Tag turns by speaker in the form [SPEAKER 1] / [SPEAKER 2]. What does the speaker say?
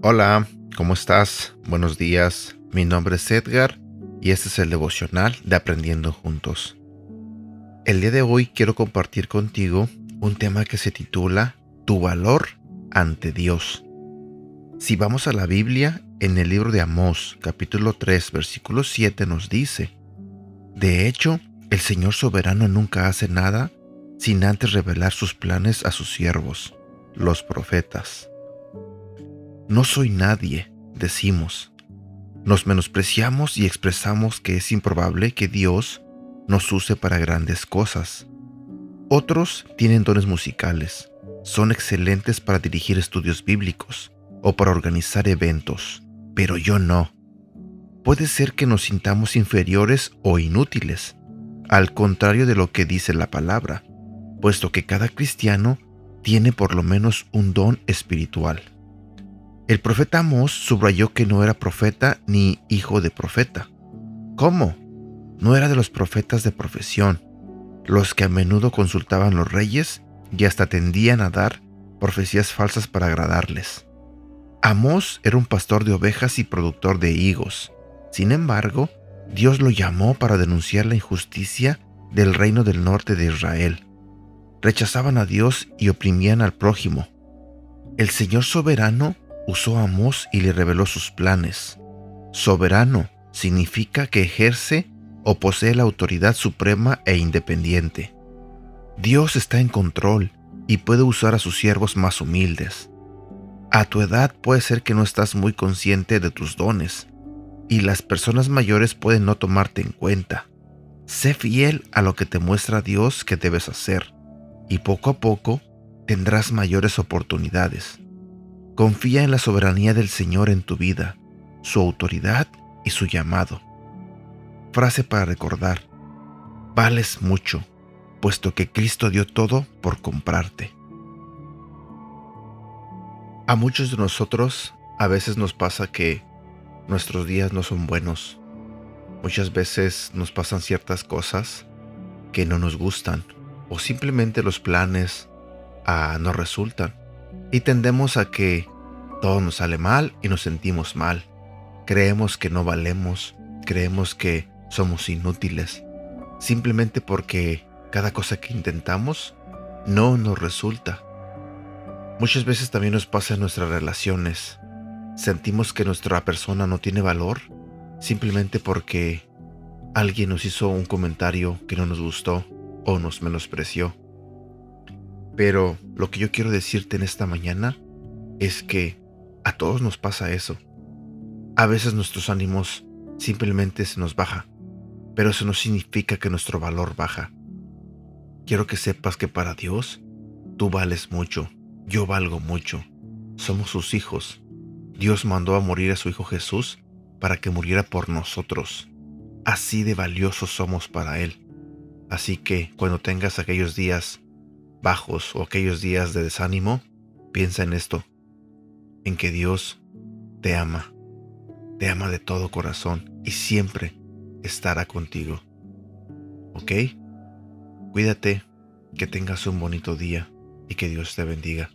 [SPEAKER 1] Hola, ¿cómo estás? Buenos días. Mi nombre es Edgar y este es el devocional de Aprendiendo Juntos. El día de hoy quiero compartir contigo un tema que se titula Tu valor ante Dios. Si vamos a la Biblia, en el libro de Amós, capítulo 3, versículo 7 nos dice, De hecho, el Señor soberano nunca hace nada sin antes revelar sus planes a sus siervos, los profetas. No soy nadie, decimos. Nos menospreciamos y expresamos que es improbable que Dios nos use para grandes cosas. Otros tienen dones musicales, son excelentes para dirigir estudios bíblicos o para organizar eventos, pero yo no. Puede ser que nos sintamos inferiores o inútiles, al contrario de lo que dice la palabra, puesto que cada cristiano tiene por lo menos un don espiritual. El profeta Amós subrayó que no era profeta ni hijo de profeta. ¿Cómo? No era de los profetas de profesión, los que a menudo consultaban los reyes y hasta tendían a dar profecías falsas para agradarles. Amós era un pastor de ovejas y productor de higos. Sin embargo, Dios lo llamó para denunciar la injusticia del reino del norte de Israel. Rechazaban a Dios y oprimían al prójimo. El Señor soberano usó a Amós y le reveló sus planes. Soberano significa que ejerce o posee la autoridad suprema e independiente. Dios está en control y puede usar a sus siervos más humildes. A tu edad puede ser que no estás muy consciente de tus dones y las personas mayores pueden no tomarte en cuenta. Sé fiel a lo que te muestra Dios que debes hacer y poco a poco tendrás mayores oportunidades. Confía en la soberanía del Señor en tu vida, su autoridad y su llamado. Frase para recordar. Vales mucho, puesto que Cristo dio todo por comprarte. A muchos de nosotros a veces nos pasa que nuestros días no son buenos. Muchas veces nos pasan ciertas cosas que no nos gustan o simplemente los planes ah, no resultan y tendemos a que todo nos sale mal y nos sentimos mal. Creemos que no valemos, creemos que somos inútiles, simplemente porque cada cosa que intentamos no nos resulta. Muchas veces también nos pasa en nuestras relaciones. Sentimos que nuestra persona no tiene valor simplemente porque alguien nos hizo un comentario que no nos gustó o nos menospreció. Pero lo que yo quiero decirte en esta mañana es que a todos nos pasa eso. A veces nuestros ánimos simplemente se nos baja, pero eso no significa que nuestro valor baja. Quiero que sepas que para Dios tú vales mucho, yo valgo mucho, somos sus hijos. Dios mandó a morir a su Hijo Jesús para que muriera por nosotros. Así de valiosos somos para Él. Así que cuando tengas aquellos días bajos o aquellos días de desánimo, piensa en esto, en que Dios te ama, te ama de todo corazón y siempre estará contigo. ¿Ok? Cuídate, que tengas un bonito día y que Dios te bendiga.